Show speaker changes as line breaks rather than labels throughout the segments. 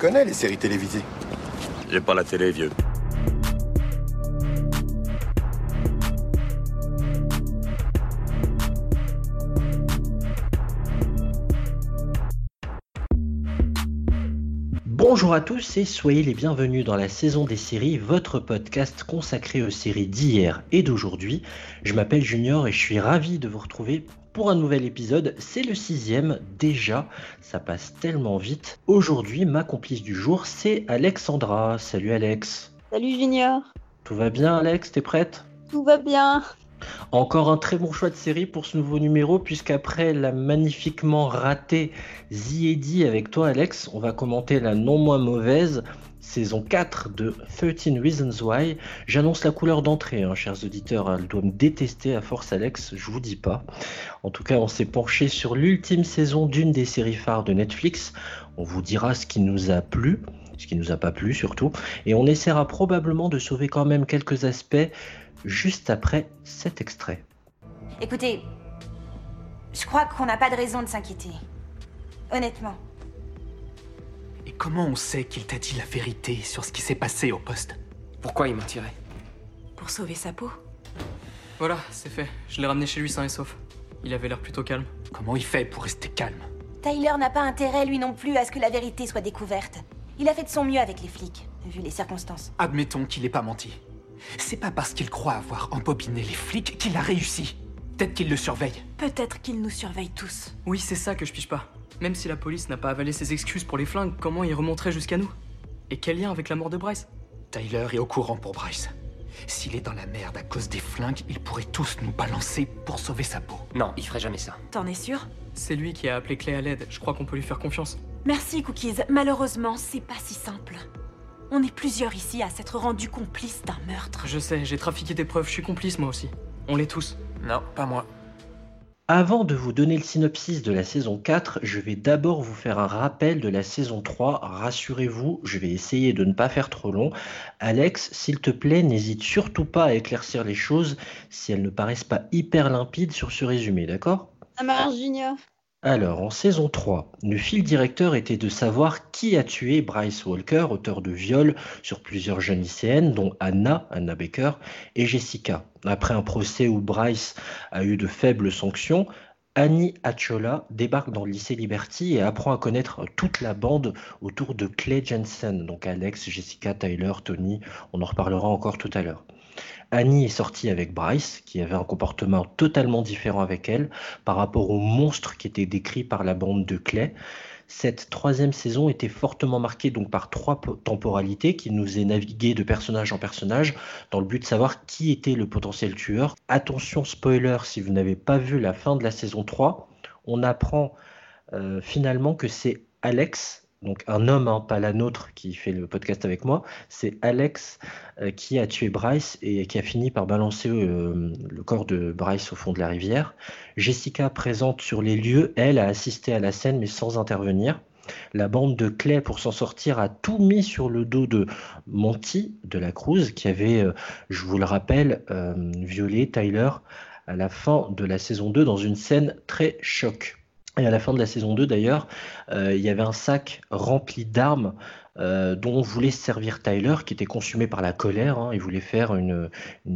connais les séries télévisées.
J'ai pas la télé, vieux.
Bonjour à tous et soyez les bienvenus dans la saison des séries, votre podcast consacré aux séries d'hier et d'aujourd'hui. Je m'appelle Junior et je suis ravi de vous retrouver pour un nouvel épisode. C'est le sixième déjà, ça passe tellement vite. Aujourd'hui, ma complice du jour, c'est Alexandra. Salut Alex.
Salut Junior.
Tout va bien Alex, t'es prête?
Tout va bien.
Encore un très bon choix de série pour ce nouveau numéro, puisqu'après la magnifiquement ratée The avec toi, Alex, on va commenter la non moins mauvaise saison 4 de 13 Reasons Why. J'annonce la couleur d'entrée, hein, chers auditeurs. Elle doit me détester à force, Alex, je vous dis pas. En tout cas, on s'est penché sur l'ultime saison d'une des séries phares de Netflix. On vous dira ce qui nous a plu, ce qui nous a pas plu surtout, et on essaiera probablement de sauver quand même quelques aspects juste après cet extrait.
Écoutez, je crois qu'on n'a pas de raison de s'inquiéter. Honnêtement.
Et comment on sait qu'il t'a dit la vérité sur ce qui s'est passé au poste
Pourquoi il mentirait
Pour sauver sa peau.
Voilà, c'est fait. Je l'ai ramené chez lui sain et sauf. Il avait l'air plutôt calme.
Comment il fait pour rester calme
Tyler n'a pas intérêt, lui non plus, à ce que la vérité soit découverte. Il a fait de son mieux avec les flics, vu les circonstances.
Admettons qu'il n'ait pas menti. C'est pas parce qu'il croit avoir embobiné les flics qu'il a réussi. Peut-être qu'il le surveille.
Peut-être qu'il nous surveille tous.
Oui, c'est ça que je piche pas. Même si la police n'a pas avalé ses excuses pour les flingues, comment il remonterait jusqu'à nous? Et quel lien avec la mort de Bryce?
Tyler est au courant pour Bryce. S'il est dans la merde à cause des flingues, ils pourraient tous nous balancer pour sauver sa peau.
Non, il ferait jamais ça.
T'en es sûr?
C'est lui qui a appelé Clay à l'aide. Je crois qu'on peut lui faire confiance.
Merci, Cookies. Malheureusement, c'est pas si simple. On est plusieurs ici à s'être rendus complices d'un meurtre.
Je sais, j'ai trafiqué des preuves, je suis complice moi aussi. On l'est tous.
Non, pas moi.
Avant de vous donner le synopsis de la saison 4, je vais d'abord vous faire un rappel de la saison 3. Rassurez-vous, je vais essayer de ne pas faire trop long. Alex, s'il te plaît, n'hésite surtout pas à éclaircir les choses si elles ne paraissent pas hyper limpides sur ce résumé, d'accord?
Ça marche, Junior.
Alors, en saison 3, le fil directeur était de savoir qui a tué Bryce Walker, auteur de viol sur plusieurs jeunes lycéennes, dont Anna, Anna Baker, et Jessica. Après un procès où Bryce a eu de faibles sanctions, Annie Achola débarque dans le lycée Liberty et apprend à connaître toute la bande autour de Clay Jensen, donc Alex, Jessica, Tyler, Tony, on en reparlera encore tout à l'heure. Annie est sortie avec Bryce, qui avait un comportement totalement différent avec elle par rapport au monstre qui était décrit par la bande de Clay. Cette troisième saison était fortement marquée donc par trois temporalités qui nous est navigué de personnage en personnage dans le but de savoir qui était le potentiel tueur. Attention spoiler si vous n'avez pas vu la fin de la saison 3, on apprend euh, finalement que c'est Alex donc un homme, hein, pas la nôtre, qui fait le podcast avec moi, c'est Alex euh, qui a tué Bryce et qui a fini par balancer euh, le corps de Bryce au fond de la rivière. Jessica, présente sur les lieux, elle a assisté à la scène mais sans intervenir. La bande de Clay, pour s'en sortir, a tout mis sur le dos de Monty de la Cruz, qui avait, euh, je vous le rappelle, violé Tyler à la fin de la saison 2 dans une scène très choc. Et à la fin de la saison 2, d'ailleurs, euh, il y avait un sac rempli d'armes euh, dont voulait se servir Tyler, qui était consumé par la colère. Hein. il voulait faire une,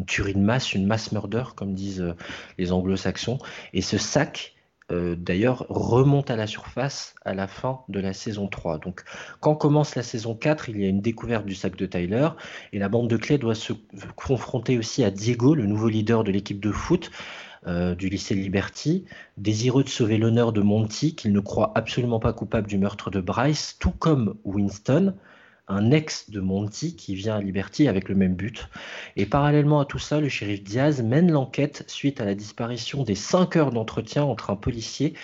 tuerie de masse, une mass murder, comme disent euh, les anglo-saxons. Et ce sac, d'ailleurs, remonte à la surface à la fin de la saison 3. Donc, quand commence la saison 4, il y a une découverte du sac de Tyler. Et la bande de clés doit se confronter aussi à Diego, le nouveau leader de l'équipe de foot. Euh, du lycée Liberty, désireux de sauver l'honneur de Monty, qu'il ne croit absolument pas coupable du meurtre de Bryce, tout comme Winston, un ex de Monty qui vient à Liberty avec le même but. Et parallèlement à tout ça, le shérif Diaz mène l'enquête suite à la disparition des 5 heures d'entretien entre un policier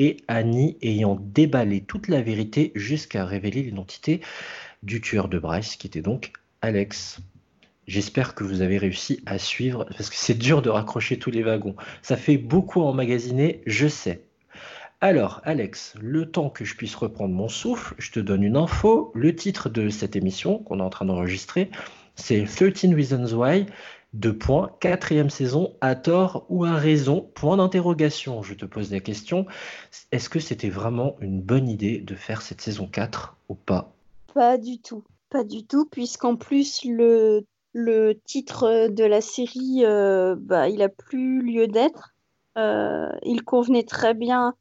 et Annie ayant déballé toute la vérité jusqu'à révéler l'identité du tueur de Bryce, qui était donc Alex. J'espère que vous avez réussi à suivre, parce que c'est dur de raccrocher tous les wagons. Ça fait beaucoup emmagasiner, je sais. Alors, Alex, le temps que je puisse reprendre mon souffle, je te donne une info. Le titre de cette émission qu'on est en train d'enregistrer, c'est 13 Reasons Why, deux points, quatrième saison, à tort ou à raison, point d'interrogation. Je te pose la question, est-ce que c'était vraiment une bonne idée de faire cette saison 4 ou pas?
Pas du tout. Pas du tout, puisqu'en plus, le, le titre de la série, euh, bah, il a plus lieu d'être. Euh, il convenait très bien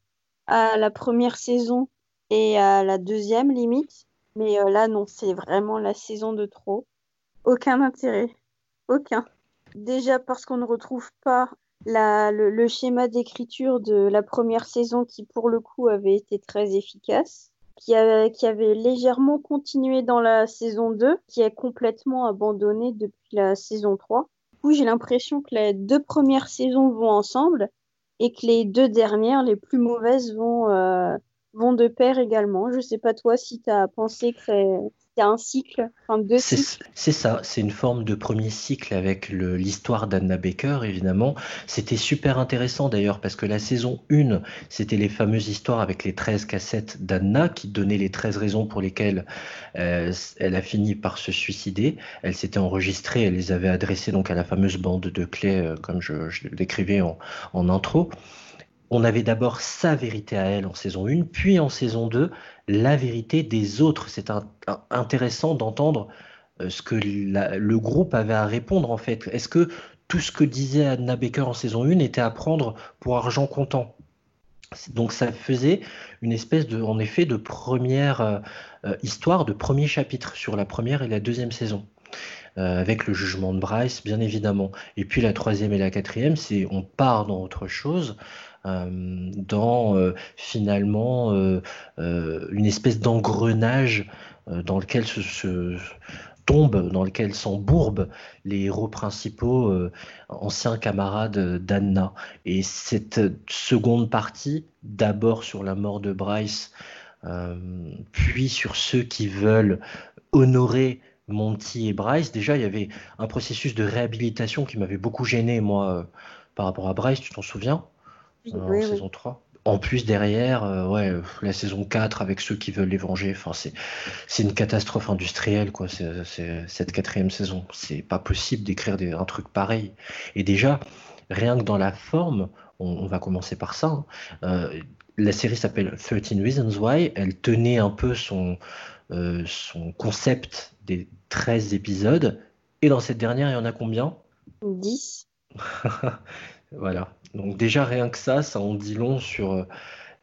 à la première saison et à la deuxième limite. Mais euh, là, non, c'est vraiment la saison de trop. Aucun intérêt. Aucun. Déjà parce qu'on ne retrouve pas le schéma d'écriture de la première saison qui, pour le coup, avait été très efficace. Qui avait, légèrement continué dans la saison 2, qui est complètement abandonné depuis la saison 3. Du coup, j'ai l'impression que les deux premières saisons vont ensemble et que les deux dernières, les plus mauvaises, vont, euh, vont de pair également. Je sais pas toi si tu as pensé que un cycle, enfin deux
C'est
cycles.
c'est ça, c'est une forme de premier cycle avec l'histoire d'Anna Baker, évidemment. C'était super intéressant d'ailleurs parce que la saison 1, c'était les fameuses histoires avec les 13 cassettes d'Anna qui donnaient les 13 raisons pour lesquelles euh, elle a fini par se suicider. Elle s'était enregistrée, elle les avait adressées donc à la fameuse bande de clés, euh, comme je, décrivais en, en intro. On avait d'abord sa vérité à elle en saison 1, puis en saison 2, la vérité des autres. C'est intéressant d'entendre euh, ce que le groupe avait à répondre en fait. Est-ce que tout ce que disait Anna Baker en saison 1 était à prendre pour argent comptant? Donc ça faisait une espèce de, en effet, de première euh, euh, histoire, de premier chapitre sur la première et la deuxième saison. Avec le jugement de Bryce, bien évidemment. Et puis la troisième et la quatrième, c'est on part dans autre chose, dans euh, finalement euh, euh, une espèce d'engrenage euh, dans lequel se, se dans lequel s'embourbent les héros principaux, euh, anciens camarades d'Anna. Et cette seconde partie, d'abord sur la mort de Bryce, euh, puis sur ceux qui veulent honorer Monty et Bryce. Déjà, il y avait un processus de réhabilitation qui m'avait beaucoup gêné, moi, euh, par rapport à Bryce, tu t'en souviens,
Oui,
en
oui, oui.
saison 3. En plus, derrière, euh, ouais, la saison 4 avec ceux qui veulent les venger, enfin, c'est, une catastrophe industrielle, quoi, c'est, c'est- cette quatrième saison. C'est pas possible d'écrire un truc pareil. Et déjà, rien que dans la forme, on, on va commencer par ça. hein. Euh, la série s'appelle 13 Reasons Why. Elle tenait un peu son, euh, son concept des 13 épisodes. Et dans cette dernière, il y en a combien?
10.
Voilà. Donc déjà, rien que ça, ça en dit long sur euh,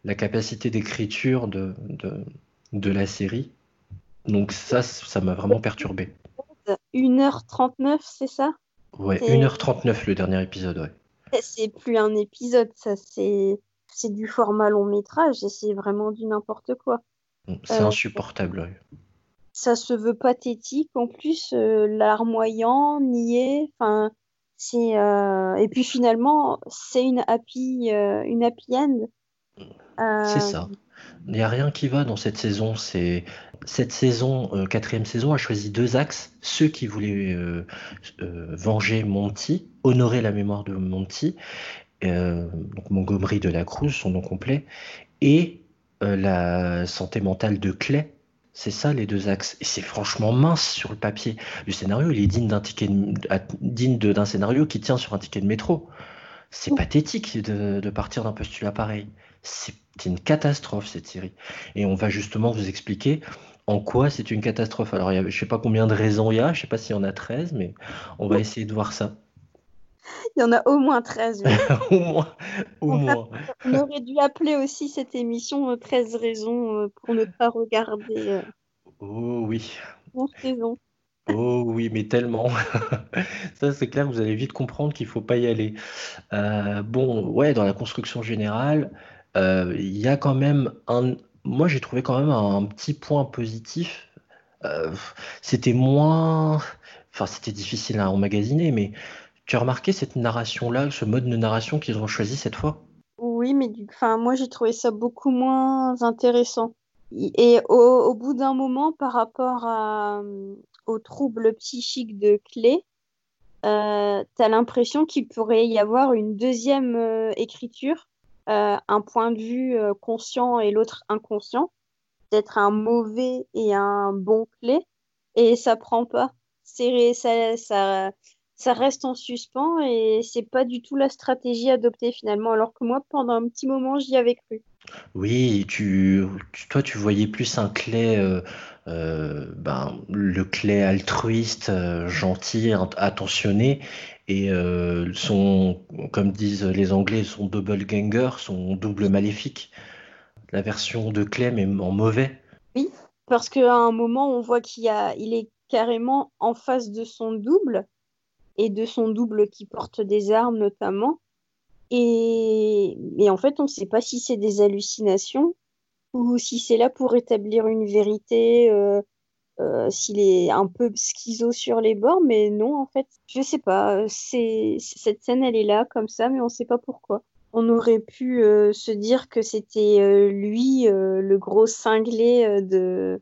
la capacité d'écriture de, de, de la série. Donc ça, ça m'a vraiment perturbé.
1h39, c'est ça?
Ouais,
C'est-
1h39 le dernier épisode, ouais.
C'est plus un épisode, ça, c'est c'est du format long métrage et c'est vraiment du n'importe quoi.
C'est
Euh,
insupportable. ouais.
Ça se veut pathétique, en plus, euh, larmoyant, niais, enfin, c'est euh, et puis finalement, c'est une happy, euh, une happy end. Euh,
C'est ça. Il n'y a rien qui va dans cette saison. C'est cette saison, euh, quatrième saison, a choisi deux axes. Ceux qui voulaient euh, euh, venger Monty, honorer la mémoire de Monty, euh, donc Montgomery de la Cruz, son nom complet, et euh, la santé mentale de Clay. C'est ça les deux axes. Et c'est franchement mince sur le papier. Le scénario, il est digne d'un ticket de- scénario qui tient sur un ticket de métro. C'est pathétique de, de partir d'un postulat pareil. C'est une catastrophe cette série. Et on va justement vous expliquer en quoi c'est une catastrophe. Alors, il y a- je sais pas combien de raisons il y a, je sais pas s'il y en a 13, mais on va essayer de voir ça.
Il y en a au moins 13. oui.
au moins, au
On
moins.
On aurait dû appeler aussi cette émission euh, 13 raisons euh, pour ne pas regarder euh,
Oh oui.
11 saisons.
Oh oui, mais tellement. Ça, c'est clair, vous allez vite comprendre qu'il faut pas y aller. Euh, bon, ouais, dans la construction générale, euh, il y a quand même un. Moi, j'ai trouvé quand même un, petit point positif. Euh, c'était moins. Enfin, c'était difficile à emmagasiner, mais tu as remarqué cette narration-là, ce mode de narration qu'ils ont choisi cette fois?
Oui, mais enfin, moi j'ai trouvé ça beaucoup moins intéressant. Et au, bout d'un moment, par rapport à, euh, aux troubles psychiques de Clé, euh, t'as l'impression qu'il pourrait y avoir une deuxième euh, écriture, euh, un point de vue conscient et l'autre inconscient, peut-être un mauvais et un bon Clé, et ça prend pas. Ça, ça, ça reste en suspens et c'est pas du tout la stratégie adoptée finalement, alors que moi, pendant un petit moment, j'y avais cru.
Oui, tu, toi, tu voyais plus un Clay, euh, euh, ben, le Clay altruiste, euh, gentil, attentionné, et son, comme disent les Anglais, son double ganger, son double maléfique. La version de Clay, mais en mauvais.
Oui, parce qu'à un moment, on voit qu'il il est carrément en face de son double et de son double qui porte des armes notamment. Et, et en fait, on ne sait pas si c'est des hallucinations ou si c'est là pour établir une vérité, euh, euh, s'il est un peu schizo sur les bords, mais non, en fait, je sais pas. Cette scène, elle est là comme ça, mais on ne sait pas pourquoi. On aurait pu euh, se dire que c'était lui, le gros cinglé de,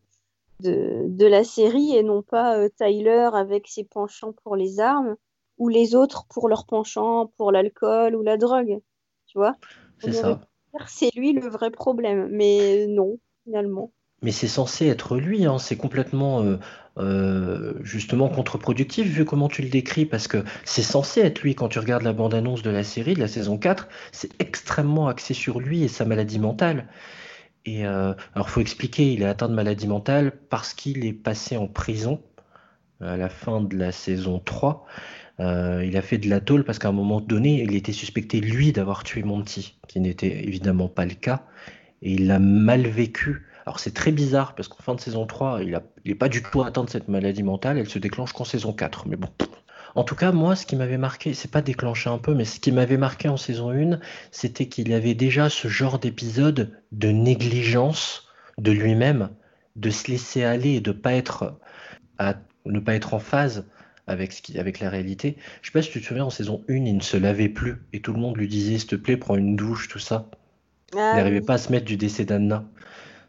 de, la série, et non pas Tyler avec ses penchants pour les armes, ou les autres pour leur penchant pour l'alcool ou la drogue. Tu vois?
C'est ça.
c'est lui le vrai problème, mais non, finalement.
Mais c'est censé être lui, hein. C'est complètement euh, euh, justement contre-productif vu comment tu le décris, parce que c'est censé être lui quand tu regardes la bande-annonce de la série, de la saison 4, c'est extrêmement axé sur lui et sa maladie mentale. Et euh, alors faut expliquer, il est atteint de maladie mentale parce qu'il est passé en prison à la fin de la saison 3. Euh, il a fait de la tôle parce qu'à un moment donné, il était suspecté lui d'avoir tué Monty, qui n'était évidemment pas le cas, et il l'a mal vécu. Alors c'est très bizarre parce qu'en fin de saison 3, il a, il est pas du tout atteint de cette maladie mentale, elle se déclenche qu'en saison 4. Mais bon. En tout cas, moi, ce qui m'avait marqué, c'est pas déclenché un peu, mais ce qui m'avait marqué en saison 1, c'était qu'il avait déjà ce genre d'épisode de négligence de lui-même, de se laisser aller et de ne pas être en phase avec ce qui, avec la réalité. Je sais pas si tu te souviens, en saison 1, il ne se lavait plus et tout le monde lui disait, s'il te plaît, prends une douche, tout ça. Il
Ah
n'arrivait
oui.
pas à se mettre du décès d'Anna.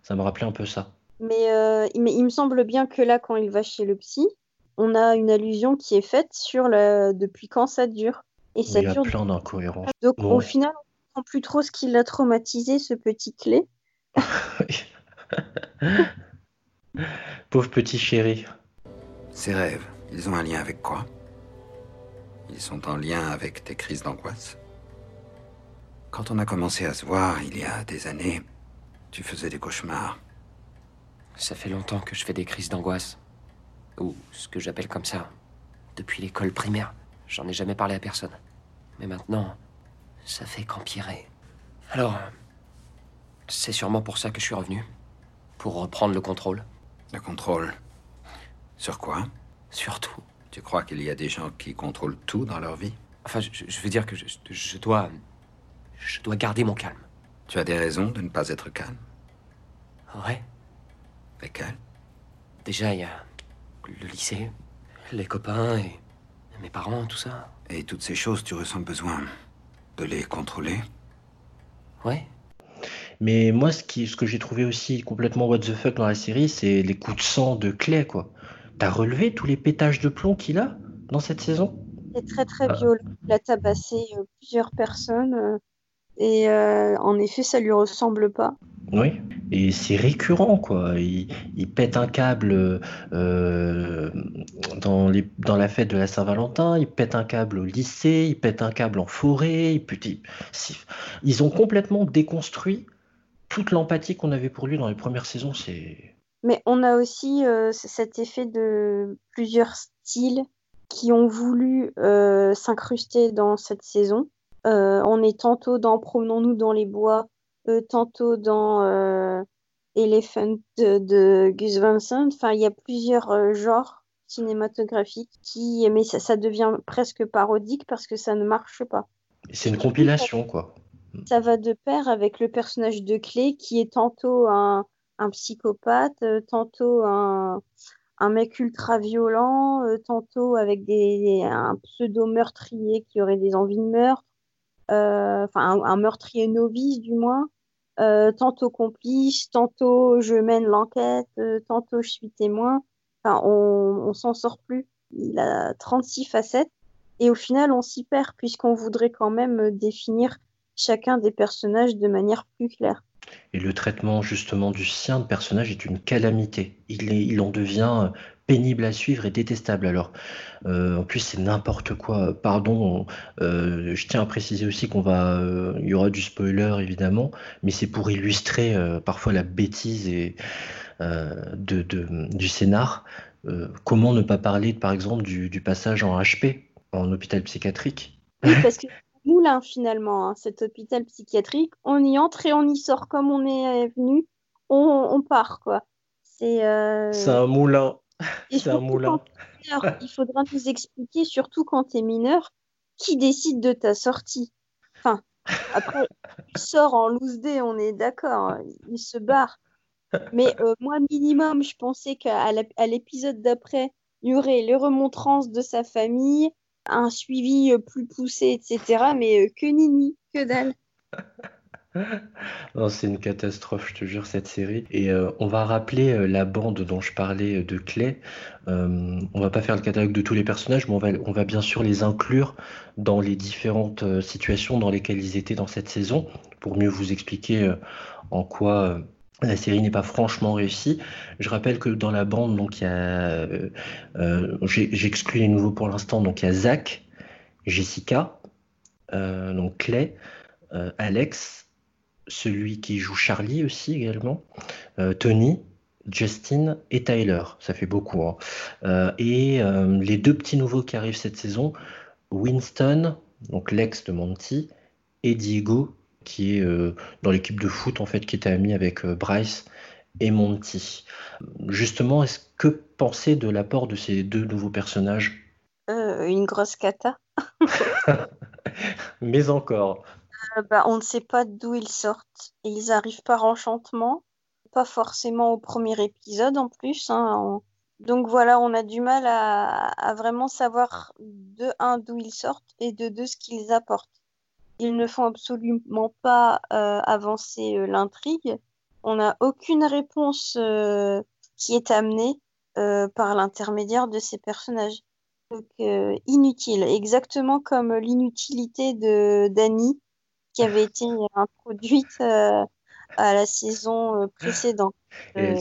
Ça me rappelait un peu ça.
Mais, euh, mais il me semble bien que là, quand il va chez le psy, on a une allusion qui est faite sur la... depuis quand ça dure. Et ça
Il y a
dure.
plein d'incohérences.
Donc
Bon.
au final, on ne comprend plus trop ce qui l'a traumatisé, ce petit clé.
Pauvre petit chéri.
Ces rêves, ils ont un lien avec quoi? Ils sont en lien avec tes crises d'angoisse? Quand on a commencé à se voir, il y a des années, tu faisais des cauchemars.
Ça fait longtemps que je fais des crises d'angoisse. Ou ce que j'appelle comme ça. Depuis l'école primaire. J'en ai jamais parlé à personne. Mais maintenant, ça fait qu'empirer. Alors, c'est sûrement pour ça que je suis revenu. Pour reprendre le contrôle.
Le contrôle. Sur quoi?
Surtout.
Tu crois qu'il y a des gens qui contrôlent tout dans leur vie?
Enfin, je, je veux dire que je, je dois. Je dois garder mon calme.
Tu as des raisons de ne pas être calme?
Ouais.
Lesquelles?
Déjà, il y a le lycée, les copains et mes parents, tout ça.
Et toutes ces choses, tu ressens besoin de les contrôler?
Ouais.
Mais moi, ce qui, ce que j'ai trouvé aussi complètement what the fuck dans la série, c'est les coups de sang de Clay, quoi. T'as relevé tous les pétages de plomb qu'il a dans cette saison?
C'est très très
Ah.
violent. Il a tabassé euh, plusieurs personnes. euh, et euh, en effet, ça lui ressemble pas.
Oui, et c'est récurrent, quoi. Il, il pète un câble dans les, dans la fête de la Saint-Valentin, il pète un câble au lycée, il pète un câble en forêt. il ils ont complètement déconstruit toute l'empathie qu'on avait pour lui dans les premières saisons. C'est
Mais on a aussi euh, cet effet de plusieurs styles qui ont voulu euh, s'incruster dans cette saison. Euh, on est tantôt dans Promenons-nous dans les bois, tantôt dans Elephant de, de Gus Van Sant. Enfin, il y a plusieurs genres cinématographiques qui, mais ça, ça devient presque parodique parce que ça ne marche pas.
c'est une compilation, quoi.
Ça va de pair avec le personnage de Clé qui est tantôt un, un psychopathe, euh, tantôt un, mec ultra violent, euh, tantôt avec des, un pseudo-meurtrier qui aurait des envies de meurtre, euh, un, meurtrier novice du moins, tantôt complice, tantôt je mène l'enquête, tantôt je suis témoin. Enfin, on, on s'en sort plus. Il a 36 facettes et au final on s'y perd puisqu'on voudrait quand même définir chacun des personnages de manière plus claire.
Et le traitement justement du sien de personnage est une calamité. Il, en devient pénible à suivre et détestable. Alors, euh, en plus, c'est n'importe quoi. Pardon, euh, je tiens à préciser aussi qu'on va, euh, y aura du spoiler évidemment, mais c'est pour illustrer parfois la bêtise et de, du scénar. comment ne pas parler, par exemple, du, passage en HP, en hôpital psychiatrique?
Moulin finalement, hein, cet hôpital psychiatrique, on y entre et on y sort comme on est venu, on, part quoi. C'est
un moulin. C'est un moulin.
il faudra nous expliquer, surtout quand tu es mineur, qui décide de ta sortie. Enfin, après, il sort en loose day, on est d'accord, hein, il se barre. Mais euh, moi, minimum, je pensais qu'à l'épisode d'après, il y aurait les remontrances de sa famille, un suivi euh, plus poussé, etc. Mais euh, que nini, que dalle.
c'est une catastrophe, je te jure, cette série. Et euh, on va rappeler la bande dont je parlais de Clay. on va pas faire le catalogue de tous les personnages, mais on va, on va bien sûr les inclure dans les différentes situations dans lesquelles ils étaient dans cette saison, pour mieux vous expliquer en quoi la série n'est pas franchement réussie. Je rappelle que dans la bande, donc y a, j'exclus les nouveaux pour l'instant, donc il y a Zach, Jessica, donc Clay, Alex, celui qui joue Charlie aussi également, euh, Tony, Justin et Tyler. Ça fait beaucoup. Hein. Euh, et euh, les deux petits nouveaux qui arrivent cette saison, Winston, donc l'ex de Monty, et Diego, qui est dans l'équipe de foot en fait, qui était ami avec Bryce et Monty. Justement, est-ce que penser de l'apport de ces deux nouveaux personnages?
Une grosse cata.
Mais encore.
Euh, bah, on ne sait pas d'où ils sortent. Et ils arrivent par enchantement, pas forcément au premier épisode en plus. Hein, donc voilà, on a du mal à, vraiment savoir de un d'où ils sortent et de deux ce qu'ils apportent. Ils ne font absolument pas euh, avancer euh, l'intrigue. On n'a aucune réponse qui est amenée par l'intermédiaire de ces personnages. Donc inutile, exactement comme l'inutilité de Danny qui avait été introduite euh, à la saison euh, précédente.
Euh,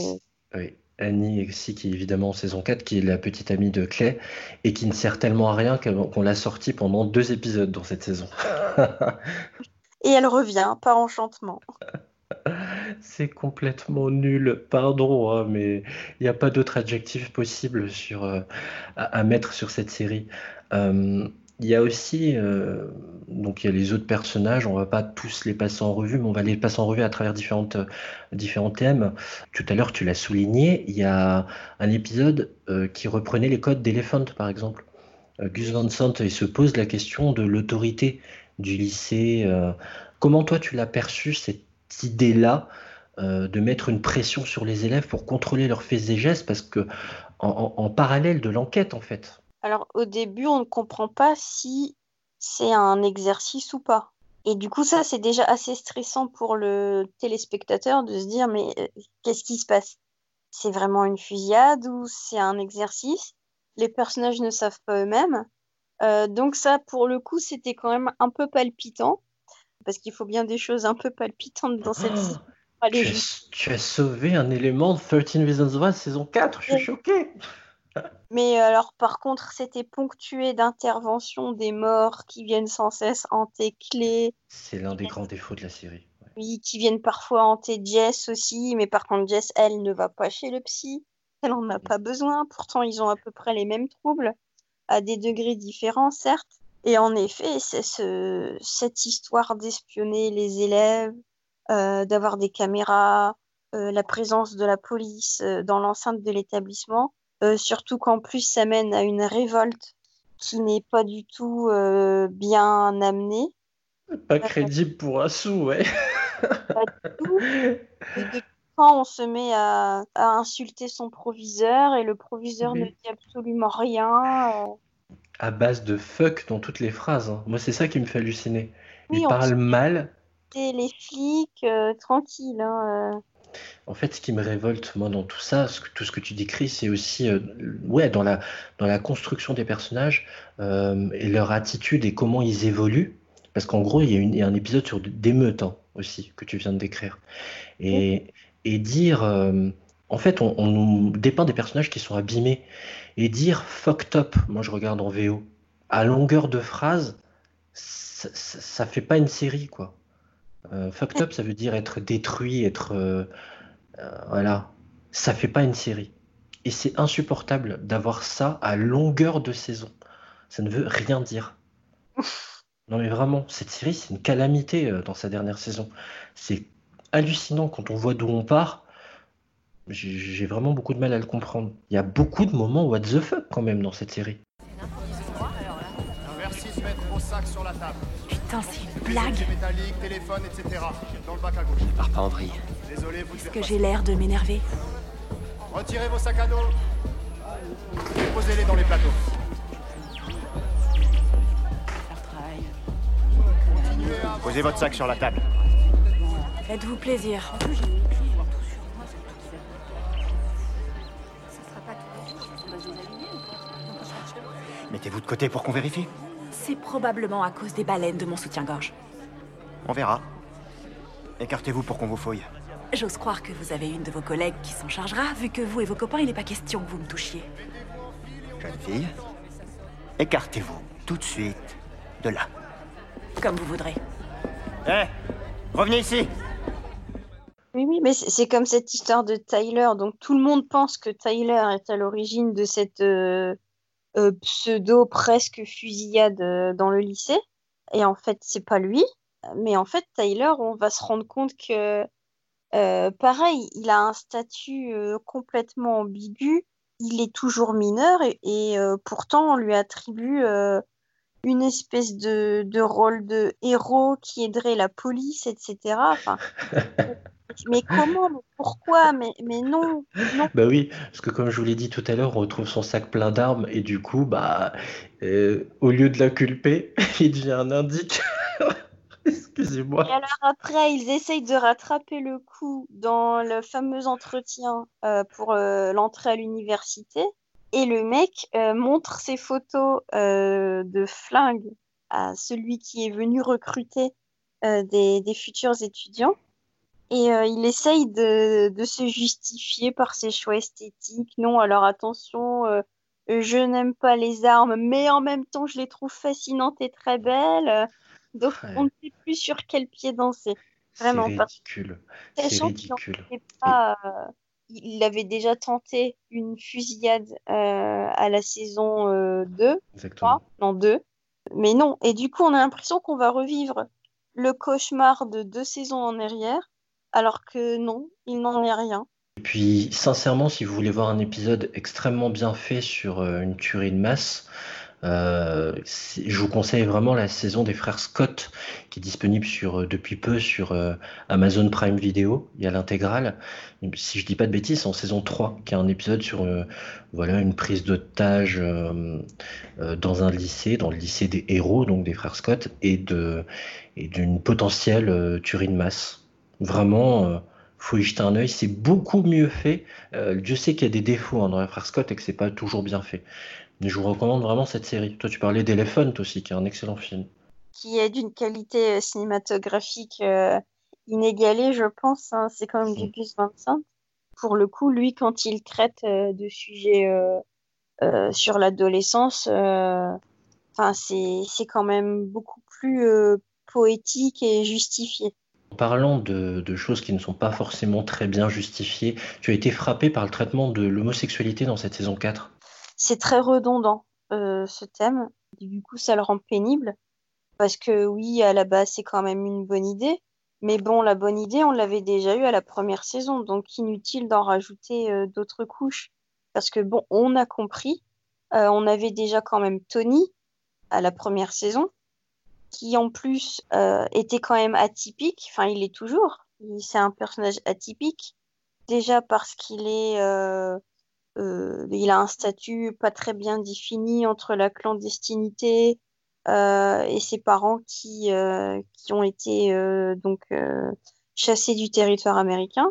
oui. Annie qui est évidemment en saison 4, qui est la petite amie de Clay, et qui ne sert tellement à rien qu'on l'a sortie pendant deux épisodes dans cette saison.
et elle revient, par enchantement.
C'est complètement nul, pardon, hein, mais il n'y a pas d'autre adjectif possible sur, à, mettre sur cette série. Il y a aussi, euh, donc il y a les autres personnages, on va pas tous les passer en revue, mais on va les passer en revue à travers différentes, différents thèmes. Tout à l'heure, tu l'as souligné, il y a un épisode euh, qui reprenait les codes d'Elephant, par exemple. Euh, Gus Van Sant, il se pose la question de l'autorité du lycée. comment toi, tu l'as perçu, cette idée-là, de mettre une pression sur les élèves pour contrôler leurs faits et gestes, parce que en parallèle de l'enquête, en fait.
Alors au début, on ne comprend pas si c'est un exercice ou pas. Et du coup, ça, c'est déjà assez stressant pour le téléspectateur de se dire, mais euh, qu'est-ce qui se passe? C'est vraiment une fusillade ou c'est un exercice? Les personnages ne savent pas eux-mêmes. Euh, donc ça, pour le coup, c'était quand même un peu palpitant, parce qu'il faut bien des choses un peu palpitantes dans cette
oh, tu, as, sauvé un élément de 13 Reasons Why saison 4, je suis choqué
mais alors, par contre, c'était ponctué d'interventions des morts qui viennent sans cesse hanter Clé.
C'est l'un des grands défauts de la série.
Oui, qui viennent parfois hanter Jess aussi, mais par contre, Jess, elle, ne va pas chez le psy. Elle en a pas besoin. Pourtant, ils ont à peu près les mêmes troubles, à des degrés différents, certes. Et en effet, c'est ce... cette histoire d'espionner les élèves, euh, d'avoir des caméras, euh, la présence de la police euh, dans l'enceinte de l'établissement surtout qu'en plus, ça mène à une révolte qui n'est pas du tout euh, bien amenée.
Pas crédible pour un sou, ouais.
pas du tout. quand on se met à, insulter son proviseur et le proviseur ne dit absolument rien. Euh.
À base de fuck dans toutes les phrases. Hein. Moi, c'est ça qui me fait halluciner. Il parle mal.
Les flics, tranquille. Hein,
en fait, ce qui me révolte, moi, dans tout ça, tout ce que tu décris, c'est aussi euh, ouais, dans, la, dans la construction des personnages euh, et leur attitude et comment ils évoluent. Parce qu'en gros, il y, a un épisode sur des meutes hein, aussi, que tu viens de décrire. Et, et dire, euh, En fait, on, nous dépeint des personnages qui sont abîmés. Et dire fucked up, moi je regarde en VO, à longueur de phrase, ça, ça, fait pas une série, quoi. Euh, fucked up, ça veut dire être détruit, être. Euh, euh, voilà. Ça fait pas une série. Et c'est insupportable d'avoir ça à longueur de saison. Ça ne veut rien dire. Non mais vraiment, cette série, c'est une calamité dans sa dernière saison. C'est hallucinant quand on voit d'où on part. J'ai vraiment beaucoup de mal à le comprendre. Il y a beaucoup de moments what the fuck quand même dans cette série.
Putain, c'est une blague.
Pars pas en vrille.
Est-ce que j'ai l'air de m'énerver
Retirez vos sacs à dos. Posez-les dans les plateaux. Posez votre sac sur la table.
Faites-vous plaisir.
Mettez-vous de côté pour qu'on vérifie
C'est probablement à cause des baleines de mon soutien-gorge.
On verra. Écartez-vous pour qu'on vous fouille.
J'ose croire que vous avez une de vos collègues qui s'en chargera, vu que vous et vos copains, il n'est pas question que vous me touchiez.
Jeune fille, écartez-vous tout de suite de là.
Comme vous voudrez.
Hé Revenez ici
Oui, oui, mais c'est comme cette histoire de Tyler. Donc tout le monde pense que Tyler est à l'origine de cette euh, pseudo presque fusillade euh, dans le lycée. Et en fait, c'est pas lui. Mais en fait, Tyler, on va se rendre compte que, euh, pareil, il a un statut complètement ambigu. Il est toujours mineur et, pourtant, on lui attribue une espèce de, rôle de héros qui aiderait la police, etc. mais comment mais Pourquoi mais, mais non, non,
Bah oui, parce que comme je vous l'ai dit tout à l'heure, on retrouve son sac plein d'armes et du coup, bah, euh, au lieu de l'inculper, il devient un indique. Excusez-moi.
Et alors après, ils essayent de rattraper le coup dans le fameux entretien euh, pour euh, l'entrée à l'université. Et le mec montre ses photos de flingue à celui qui est venu recruter des, des futurs étudiants. Et euh, il essaye de, de, se justifier par ses choix esthétiques. Non, alors attention, euh, je n'aime pas les armes, mais en même temps, je les trouve fascinantes et très belles. Donc, on ne sait plus sur quel pied danser. Vraiment
C'est ridicule. C'est ridicule.
Pas, euh, il avait déjà tenté une fusillade à la saison 2,
Exactement.
non 2. Mais non, et du coup, on a l'impression qu'on va revivre le cauchemar de deux saisons en arrière alors que non, il n'en est rien.
Et puis, sincèrement, si vous voulez voir un épisode extrêmement bien fait sur euh, une tuerie de masse, euh, je vous conseille vraiment la saison des frères Scott, qui est disponible euh, depuis peu sur Amazon Prime Video. Il y a l'intégrale. Si je dis pas de bêtises, en saison 3, qui a un épisode sur voilà, une prise d'otage dans un lycée, dans le lycée des héros, donc des frères Scott, et d'une potentielle tuerie de masse. Vraiment, euh, faut y jeter un œil. C'est beaucoup mieux fait. Euh, Dieu sait qu'il y a des défauts hein, dans les frères Scott et que c'est pas toujours bien fait. Mais je vous recommande vraiment cette série. Toi, tu parlais d'Elephant aussi, qui est un excellent film.
Qui est d'une qualité euh, cinématographique inégalée, je pense. Hein. C'est quand même du Gus Van Sant. Pour le coup, lui, quand il traite de sujets sur l'adolescence, enfin, c'est quand même beaucoup plus poétique et justifié.
Parlant de, choses qui ne sont pas forcément très bien justifiées, tu as été frappé par le traitement de l'homosexualité dans cette saison 4
C'est très redondant, euh, ce thème. Du coup, ça le rend pénible. Parce que oui, à la base, c'est quand même une bonne idée. Mais bon, la bonne idée, on l'avait déjà eue à la première saison. Donc, inutile d'en rajouter euh, d'autres couches. Parce que bon, on a compris. Euh, on avait déjà quand même Tony à la première saison qui en plus euh, était quand même atypique. Enfin, il est toujours. C'est un personnage atypique. Déjà parce qu'il est, euh, euh, il a un statut pas très bien défini entre la clandestinité et ses parents qui qui ont été donc chassés du territoire américain.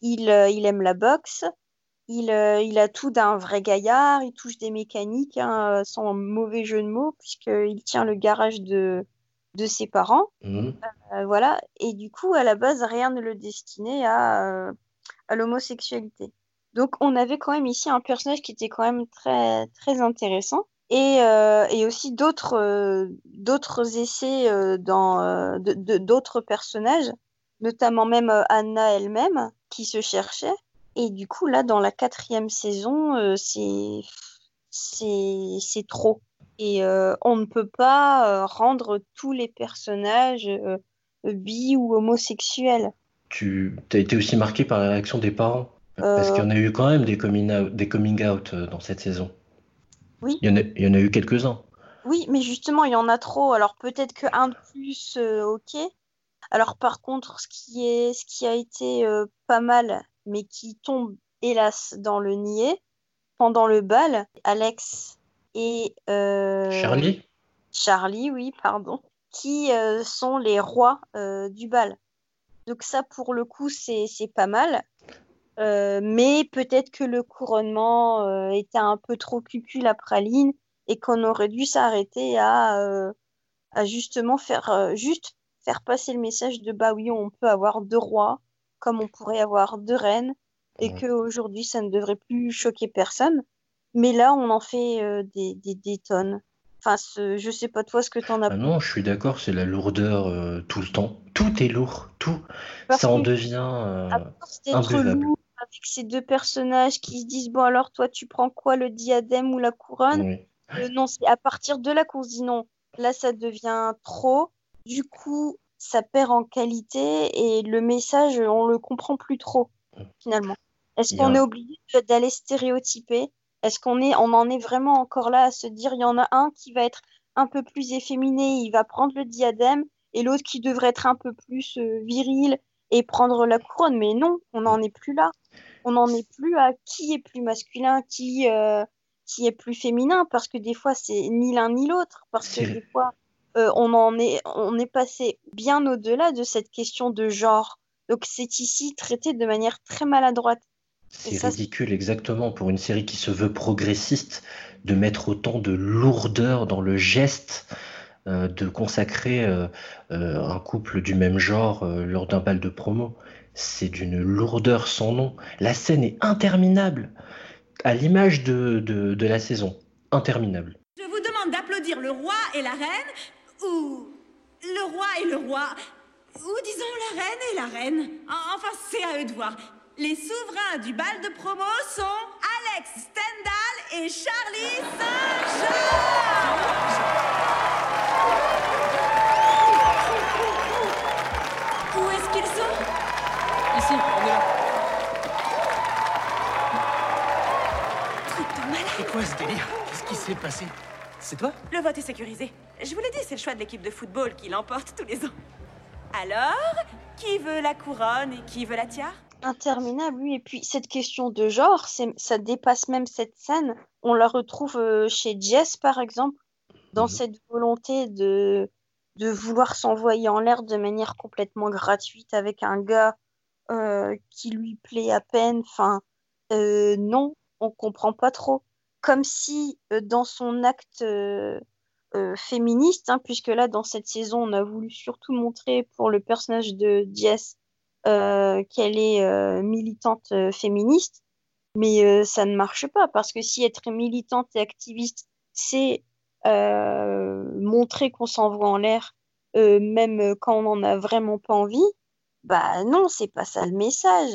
Il, il aime la boxe. Il, il, a tout d'un vrai gaillard, il touche des mécaniques, hein, sans mauvais jeu de mots, puisqu'il tient le garage de, de ses parents.
Mmh.
Euh, voilà. Et du coup, à la base, rien ne le destinait à, euh, à l'homosexualité. Donc on avait quand même ici un personnage qui était quand même très très intéressant et, euh, et aussi d'autres d'autres essais dans d'autres personnages, notamment même Anna elle-même qui se cherchait. Et du coup là dans la quatrième saison c'est c'est trop et euh, on ne peut pas euh, rendre tous les personnages euh, bi ou homosexuels.
Tu as été aussi marqué par la réaction des parents? Parce qu'il y en a eu quand même des coming out, des coming out dans cette saison.
Oui.
Il y en a, il y en a eu quelques-uns.
Oui, mais justement, il y en a trop. Alors peut-être que un de plus, euh, ok. Alors par contre, ce qui est, ce qui a été euh, pas mal, mais qui tombe hélas dans le niais, pendant le bal, Alex et euh,
Charlie?
Charlie, oui, pardon, qui euh, sont les rois euh, du bal. Donc ça, pour le coup, c'est pas mal. Euh, mais peut-être que le couronnement euh, était un peu trop cucul la praline et qu'on aurait dû s'arrêter à, euh, à justement faire juste faire passer le message de bah oui, on peut avoir deux rois comme on pourrait avoir deux reines et
Ouais.
que aujourd'hui ça ne devrait plus choquer personne. Mais là, on en fait euh, des, des, des tonnes. Enfin, ce, je sais pas toi ce que t'en as
Ah non, je suis d'accord, c'est la lourdeur euh, tout le temps. Tout est lourd, tout.
Parce
Ça en devient euh, imbuvable.
lourd avec ces deux personnages qui se disent bon alors toi tu prends quoi le diadème ou la couronne
Oui.
Euh, non c'est à partir de là qu'on se dit non là ça devient trop du coup ça perd en qualité et le message on le comprend plus trop finalement est-ce qu'on
un-
est obligé d'aller stéréotyper est-ce qu'on est on en est vraiment encore là à se dire il y en a un qui va être un peu plus efféminé il va prendre le diadème et l'autre qui devrait être un peu plus euh, viril et prendre la couronne. Mais non, on n'en est plus là. On n'en est plus à qui est plus masculin, qui, euh, qui est plus féminin, parce que des fois, c'est ni l'un ni l'autre. Parce que des fois, euh, on en est, on est passé bien au-delà de cette question de genre. Donc, c'est ici traité de manière très maladroite.
C'est ridicule exactement pour une série qui se veut progressiste de mettre autant de lourdeur dans le geste, euh, de consacrer euh, euh, un couple du même genre euh, lors d'un bal de promo. C'est d'une lourdeur sans nom. La scène est interminable, à l'image de, de, de la saison. Interminable.
Je vous demande d'applaudir le roi et la reine, ou le roi et le roi, ou disons la reine et la reine. En- Enfin, c'est à eux de voir. Les souverains du bal de promo sont Alex Stendhal et Charlie Saint-Jean. Où est-ce qu'ils sont?
Ici, on est là.
Truc de malade.
C'est quoi ce délire? Qu'est-ce qui s'est passé? C'est toi?
Le vote est sécurisé. Je vous l'ai dit, c'est le choix de l'équipe de football qui l'emporte tous les ans. Alors, qui veut la couronne et qui veut la tiare?
Interminable, oui. Et puis, cette question de genre, ça dépasse même cette scène. On la retrouve euh, chez Jess, par exemple, dans
Mhm.
cette volonté de, de vouloir s'envoyer en l'air de manière complètement gratuite avec un gars euh, qui lui plaît à peine. Enfin, euh, non, on comprend pas trop. Comme si, dans son acte féministe, hein, puisque là, dans cette saison, on a voulu surtout montrer pour le personnage de Jess qu'elle est euh, militante euh, féministe, mais euh, ça ne marche pas parce que si être militante et activiste, c'est euh, montrer qu'on s'envoie en l'air, euh, même quand on n'en a vraiment pas envie, bah non, c'est pas ça le message.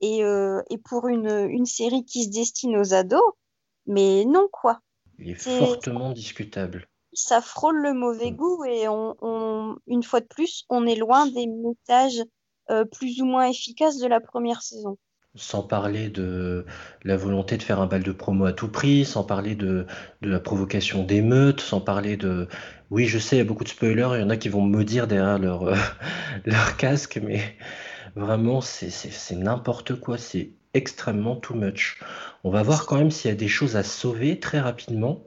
Et, euh, et pour une, une série qui se destine aux ados, mais non quoi.
Il est fortement discutable.
Ça frôle le mauvais
Mm.
goût et on, on- une fois de plus, on est loin des messages euh, plus ou moins efficaces de la première saison.
Sans parler de la volonté de faire un bal de promo à tout prix, sans parler de, de la provocation d'émeutes, sans parler de... Oui, je sais, il y a beaucoup de spoilers, il y en a qui vont me maudire derrière leur, euh, leur casque, mais vraiment, c'est n'importe quoi, c'est extrêmement too much. On va voir quand même s'il y a des choses à sauver très rapidement.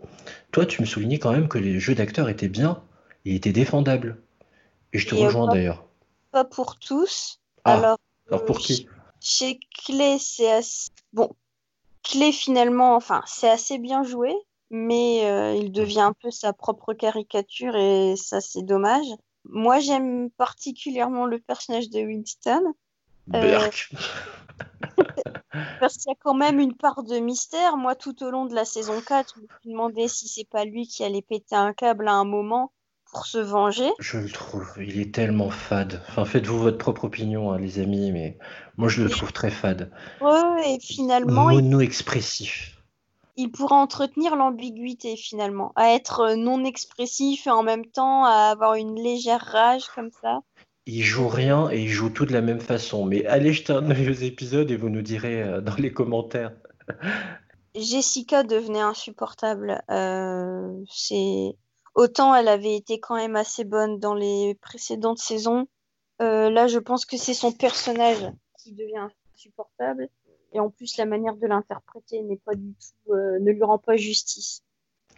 Toi, tu me soulignais quand même que les jeux d'acteurs étaient bien, ils étaient défendables. Et je te
Et,
rejoins d'ailleurs.
Pas pour tous.
Ah,
Alors,
Alors pour
euh,
qui?
Chez Clé, c'est assez... Bon, Clé, finalement, enfin, c'est assez bien joué, mais euh, il devient un peu sa propre caricature et ça, c'est dommage. Moi, j'aime particulièrement le personnage de Winston. Euh. Parce qu'il y a quand même une part de mystère. Moi, tout au long de la saison 4, je me suis demandé si c'est pas lui qui allait péter un câble à un moment pour se venger.
Je le trouve, il est tellement fade. Enfin, faites-vous votre propre opinion, hein, les amis, mais moi je le trouve très fade.
Ouais, et finalement,
Mono-expressif.
il pourra entretenir l'ambiguïté finalement, à être non expressif et en même temps à avoir une légère rage comme ça.
Il joue rien et il joue tout de la même façon. Mais allez jeter un œil aux épisodes et vous nous direz euh, dans les commentaires.
Jessica devenait insupportable. Euh, c'est autant elle avait été quand même assez bonne dans les précédentes saisons. Euh, là, je pense que c'est son personnage qui devient insupportable. Et en plus, la manière de l'interpréter n'est pas du tout, euh, ne lui rend pas justice.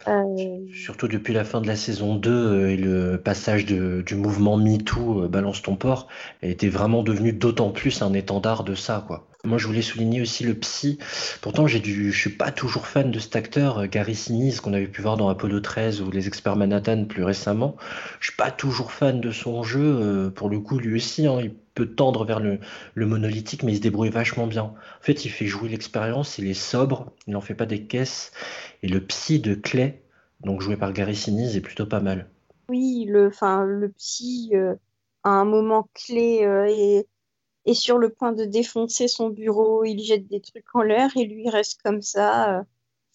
Euh,
Surtout depuis la fin de la saison 2 euh, et le passage de- du mouvement MeToo, euh, Balance ton port, était vraiment devenu d'autant plus un étendard de ça, quoi. Moi, je voulais souligner aussi le psy. Pourtant, j'ai dû, je suis pas toujours fan de cet acteur, euh, Gary Sinise, qu'on avait pu voir dans Apollo 13 ou Les Experts Manhattan plus récemment. Je suis pas toujours fan de son jeu. euh, Pour le coup, lui aussi, hein, il peut tendre vers le, monolithique, mais il se débrouille vachement bien. En fait, il fait jouer l'expérience, il est sobre, il n'en fait pas des caisses. Et le psy de Clay, donc joué par Gary Sinise, est plutôt pas mal.
oui, le, enfin, le psy, euh, à un moment clé, euh, est, est sur le point de défoncer son bureau. Il jette des trucs en l'air et lui il reste comme ça. euh.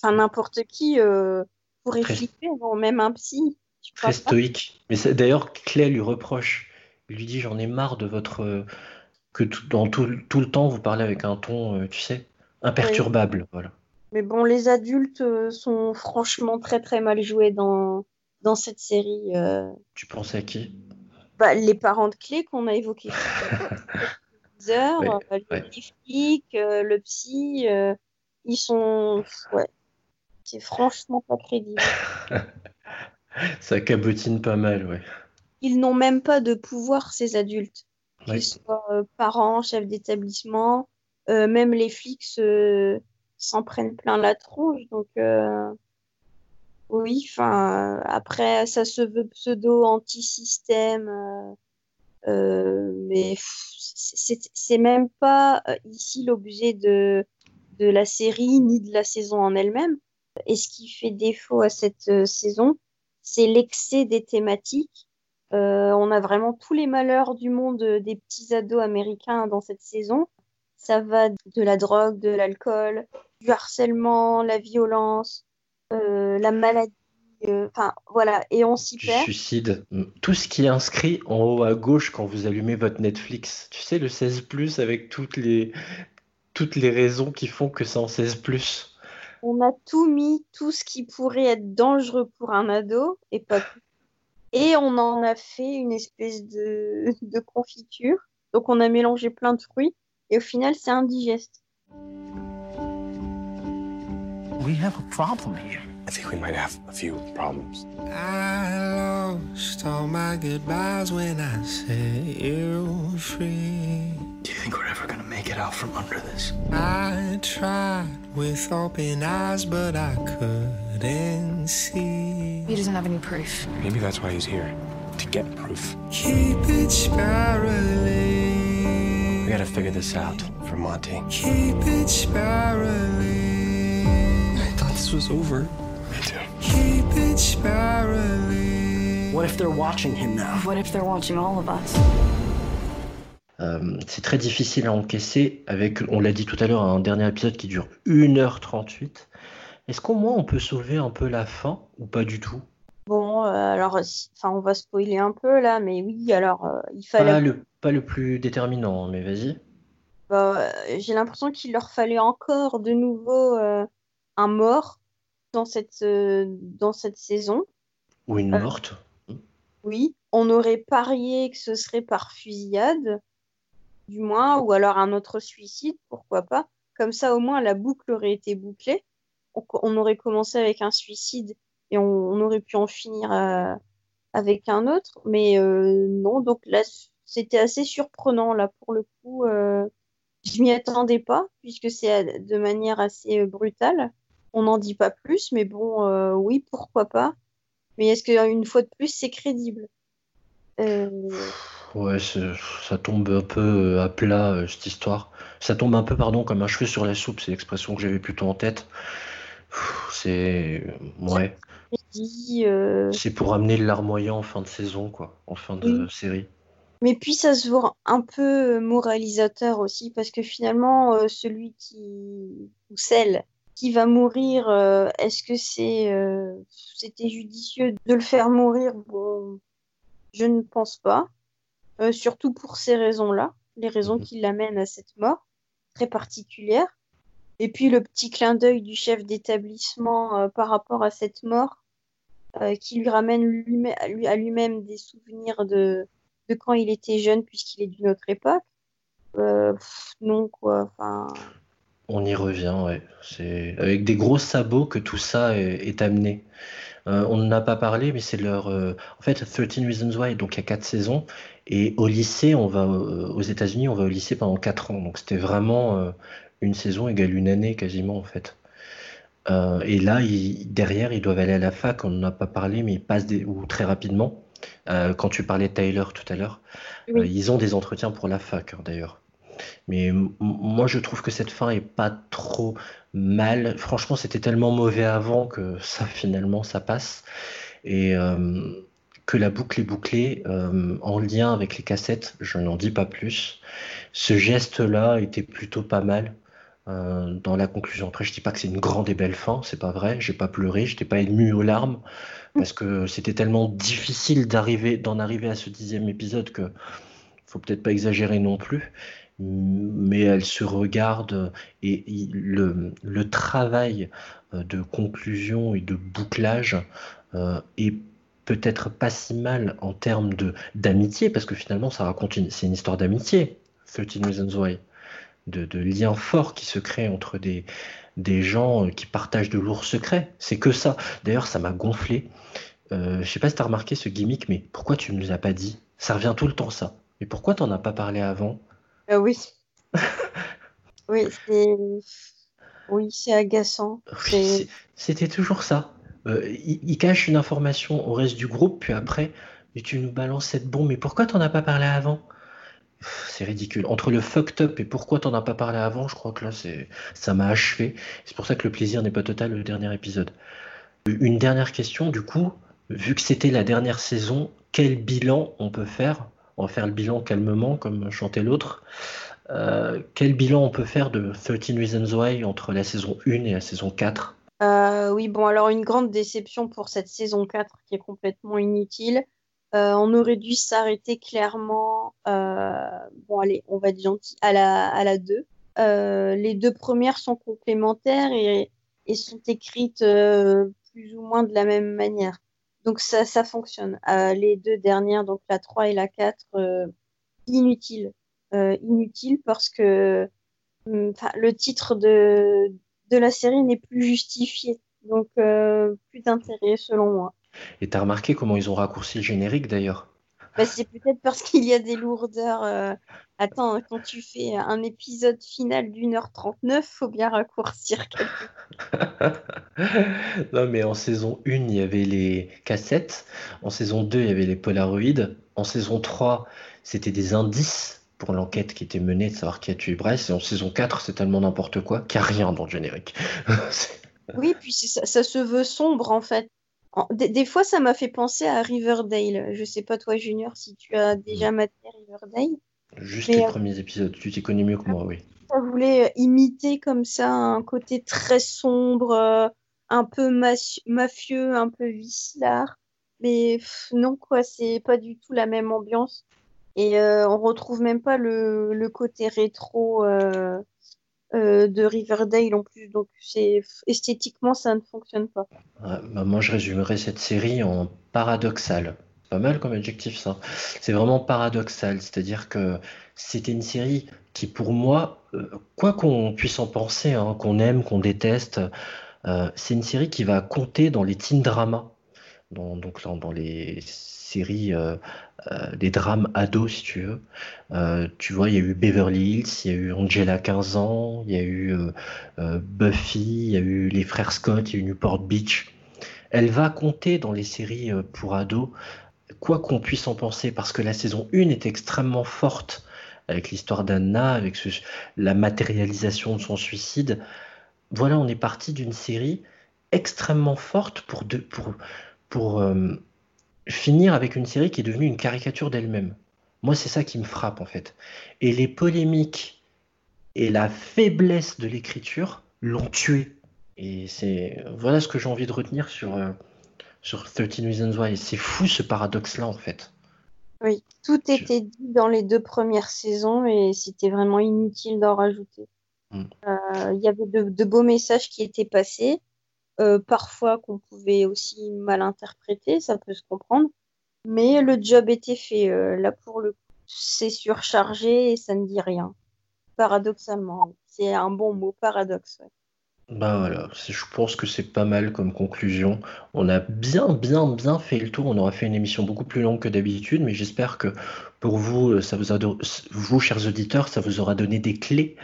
Enfin, n'importe qui euh, pourrait
Très-
flipper, même un psy.
Très stoïque. Mais d'ailleurs, Clay lui reproche. Il lui dit J'en ai marre de votre. euh, que tout- dans tout, tout le temps, vous parlez avec un ton, tu sais, imperturbable. Voilà.
Mais bon, les adultes sont franchement très très mal joués dans, dans cette série. euh.
Tu penses à qui?
Bah, les parents de clés qu'on a évoqués. Heures,
Ouais,
euh, les
ouais.
flics, euh, le psy, euh, ils sont. Ouais. C'est franchement pas crédible.
Ça cabotine pas mal, ouais.
Ils n'ont même pas de pouvoir, ces adultes. Qu'ils soient euh, parents, chefs d'établissement, euh, même les flics se- s'en prennent plein la tronche. Donc, euh, oui, enfin, après, ça se veut pseudo anti-système, euh, euh, mais pff, c'est même pas euh, ici l'objet de, de la série ni de la saison en elle-même. Et ce qui fait défaut à cette euh, saison, c'est l'excès des thématiques. Euh, on a vraiment tous les malheurs du monde euh, des petits ados américains dans cette saison. Ça va de la drogue, de l'alcool, du harcèlement, la violence, euh, la maladie. Euh, Enfin, voilà. Et on s'y perd.
suicide. Tout ce qui est inscrit en haut à gauche quand vous allumez votre Netflix. Tu sais, le 16 avec toutes les, toutes les raisons qui font que c'est en 16
On a tout mis, tout ce qui pourrait être dangereux pour un ado, et pas plus. Et on en a fait une espèce de, de confiture. Donc on a mélangé plein de fruits, et au final, c'est indigeste.
We have a problem here.
I think we might have a few problems.
I lost all my goodbyes when I set you free.
Do you think we're ever gonna make it out from under this?
I tried with open eyes, but I couldn't see.
He doesn't have any proof.
Maybe that's why he's here. To get proof.
Keep it spiraling.
We gotta figure this out for Monty.
Keep it spiraling.
I thought this was over.
Me too.
Keep it spiraling.
What if they're watching him now?
What if they're watching all of us?
Euh, c'est très difficile à encaisser avec, on l'a dit tout à l'heure, un dernier épisode qui dure 1h38. Est-ce qu'au moins on peut sauver un peu la fin ou pas du tout?
Bon, euh, alors, enfin, on va spoiler un peu là, mais oui, alors, euh, il fallait.
Pas le, pas le plus déterminant, mais vas-y.
Bah, j'ai l'impression qu'il leur fallait encore de nouveau euh, un mort dans cette, euh, dans cette saison.
Ou une
Euh,
morte.
Oui, on aurait parié que ce serait par fusillade, du moins, ou alors un autre suicide, pourquoi pas. Comme ça, au moins, la boucle aurait été bouclée. On, on aurait commencé avec un suicide et on, on aurait pu en finir euh, avec un autre. Mais euh, non, donc là, c'était assez surprenant, là, pour le coup. Euh, je m'y attendais pas, puisque c'est de manière assez brutale. On n'en dit pas plus, mais bon, euh, oui, pourquoi pas. Mais est-ce qu'une fois de plus, c'est crédible? Euh,
Ouais, ça tombe un peu euh, à plat euh, cette histoire. ça tombe un peu, pardon, comme un cheveu sur la soupe, c'est l'expression que j'avais plutôt en tête. C'est. Ouais. C'est pour amener le larmoyant en fin de saison, quoi, en fin de série.
Mais puis ça se voit un peu moralisateur aussi, parce que finalement, euh, celui qui. ou celle qui va mourir, euh, est-ce que c'est c'était judicieux de le faire mourir? Bon, je ne pense pas. surtout pour ces raisons-là, les raisons
Mhm.
qui l'amènent à cette mort très particulière. Et puis le petit clin d'œil du chef d'établissement euh, par rapport à cette mort, euh, qui lui ramène lui à lui- à lui-même des souvenirs de, de quand il était jeune, puisqu'il est d'une autre époque. Euh, pff, non, quoi. Enfin,
On y revient, ouais. C'est avec des gros sabots que tout ça est, est amené. Euh, on n'en a pas parlé, mais c'est leur. euh, En fait, 13 Reasons Why, donc il y a quatre saisons. Et au lycée, on va euh, aux États-Unis, on va au lycée pendant quatre ans. Donc c'était vraiment une saison égale une année quasiment, en fait. Et là, ils- derrière, ils doivent aller à la fac. On n'en a pas parlé, mais ils passent des... ou très rapidement. Quand tu parlais de Tyler tout à l'heure,
Oui.
ils ont des entretiens pour la fac, hein, d'ailleurs. Mais moi, je trouve que cette fin est pas trop mal. Franchement, c'était tellement mauvais avant que ça, finalement, ça passe. Et euh, que la boucle est bouclée euh, en lien avec les cassettes, je n'en dis pas plus. Ce geste-là était plutôt pas mal euh, dans la conclusion. Après, je dis pas que c'est une grande et belle fin, c'est pas vrai. J'ai pas pleuré, j'étais pas ému aux larmes parce que c'était tellement difficile d'en arriver à ce dixième épisode que faut peut-être pas exagérer non plus. Mais elle se regarde et le, travail euh, de conclusion et de bouclage euh, est peut-être pas si mal en termes d'amitié, parce que finalement, ça raconte c'est une histoire d'amitié, 13 Reasons Why, de, de liens forts qui se créent entre des, gens euh, qui partagent de lourds secrets. C'est que ça. D'ailleurs, ça m'a gonflé. Euh, je sais pas si tu as remarqué ce gimmick, mais pourquoi tu ne nous as pas dit? Ça revient tout le temps, ça. Mais pourquoi t'en as pas parlé avant?
Euh, oui. oui, c'est. Oui, c'est agaçant.
Oui, C'était toujours ça. Euh, il, il cache une information au reste du groupe, puis après, mais tu nous balances cette bombe. Mais pourquoi t'en as pas parlé avant? C'est ridicule. Entre le fucked up et pourquoi t'en as pas parlé avant, je crois que là, ça m'a achevé. C'est pour ça que le plaisir n'est pas total le dernier épisode. Une dernière question, du coup, vu que c'était la dernière saison, quel bilan on peut faire? On va faire le bilan calmement, comme chantait l'autre. Euh, quel bilan on peut faire de 13 Reasons Why entre la saison 1 et la saison 4?
Euh, oui, bon, alors une grande déception pour cette saison 4 qui est complètement inutile. Euh, on aurait dû s'arrêter clairement, bon, allez, on va être gentil, à la, à la 2. Euh, les deux premières sont complémentaires et, sont écrites plus ou moins de la même manière. Donc ça, ça fonctionne. Euh, les deux dernières, donc la 3 et la 4, euh, inutiles. Euh, inutiles parce que hum, le titre de, de la série n'est plus justifié. Donc, plus d'intérêt selon moi.
Et t'as remarqué comment ils ont raccourci le générique d'ailleurs?
Bah, c'est peut-être parce qu'il y a des lourdeurs. Attends, quand tu fais un épisode final d'une heure 39, faut bien raccourcir quelque
Non, mais en saison 1, il y avait les cassettes. En saison 2, il y avait les polaroïdes. En saison 3, c'était des indices pour l'enquête qui était menée de savoir qui a tué Bryce. Et en saison 4, c'est tellement n'importe quoi qu'il n'y a rien dans le générique.
Oui, puis ça, ça se veut sombre en fait. En- Des, des fois, ça m'a fait penser à Riverdale. Je sais pas toi, Junior, si tu as déjà maté Riverdale.
Juste
Mais,
les
euh,
premiers épisodes. Tu t'y connais mieux que moi, oui.
Ça voulait euh, imiter comme ça un côté très sombre, euh, un peu mafieux, un peu vicelard. Mais pff, non, quoi, c'est pas du tout la même ambiance. Et euh, on retrouve même pas le, le côté rétro euh, euh, de Riverdale en plus. Donc c'est esthétiquement, ça ne fonctionne pas.
Ouais, bah, moi, je résumerais cette série en paradoxal. Pas mal comme adjectif, ça. C'est vraiment paradoxal. C'est-à-dire que c'était une série qui, pour moi, euh, quoi qu'on puisse en penser, hein, qu'on aime, qu'on déteste, euh, c'est une série qui va compter dans les teen dramas. Dans, donc dans, les séries, euh, euh, des drames ados, si tu veux. Tu vois, il y a eu Beverly Hills, il y a eu Angela 15 ans, il y a eu Buffy, il y a eu les frères Scott, il y a eu Newport Beach. Elle va compter dans les séries pour ados, quoi qu'on puisse en penser, parce que la saison 1 est extrêmement forte avec l'histoire d'Anna, avec la matérialisation de son suicide. Voilà, on est parti d'une série extrêmement forte pour euh, finir avec une série qui est devenue une caricature d'elle-même. Moi, c'est ça qui me frappe en fait. Et les polémiques et la faiblesse de l'écriture l'ont tué. Et c'est voilà ce que j'ai envie de retenir sur, euh, sur 13 Reasons Why. C'est fou ce paradoxe-là en fait.
Oui, tout était dit dans les deux premières saisons et c'était vraiment inutile d'en rajouter.
Mm.
Euh, Il y avait de, de beaux messages qui étaient passés, euh, parfois qu'on pouvait aussi mal interpréter, ça peut se comprendre, mais le job était fait. euh, là, pour le coup, c'est surchargé et ça ne dit rien. Paradoxalement, c'est un bon mot, paradoxe. ouais.
Bah voilà, je pense que c'est pas mal comme conclusion. On a bien, bien, bien fait le tour. On aura fait une émission beaucoup plus longue que d'habitude, mais j'espère que pour vous, euh, ça vous a, vous, chers auditeurs, ça vous aura donné des clés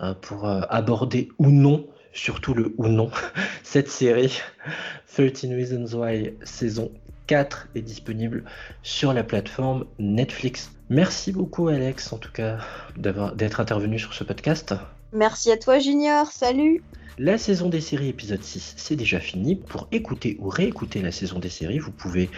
euh, pour euh, aborder ou non, surtout le ou non, cette série. 13 Reasons Why, saison 4 est disponible sur la plateforme Netflix. Merci beaucoup, Alex, en tout cas, d'être intervenu sur ce podcast.
Merci à toi, Junior. Salut!
La saison des séries épisode 6, c'est déjà fini. Pour écouter ou réécouter la saison des séries, vous pouvez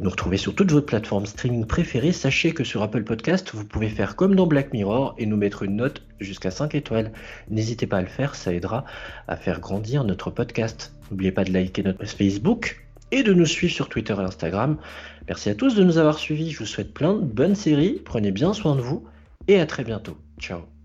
nous retrouver sur toutes vos plateformes streaming préférées. Sachez que sur Apple Podcast, vous pouvez faire comme dans Black Mirror et nous mettre une note jusqu'à 5 étoiles. N'hésitez pas à le faire, ça aidera à faire grandir notre podcast. N'oubliez pas de liker notre Facebook et de nous suivre sur Twitter et Instagram. Merci à tous de nous avoir suivis. Je vous souhaite plein de bonnes séries. Prenez bien soin de vous et à très bientôt. Ciao.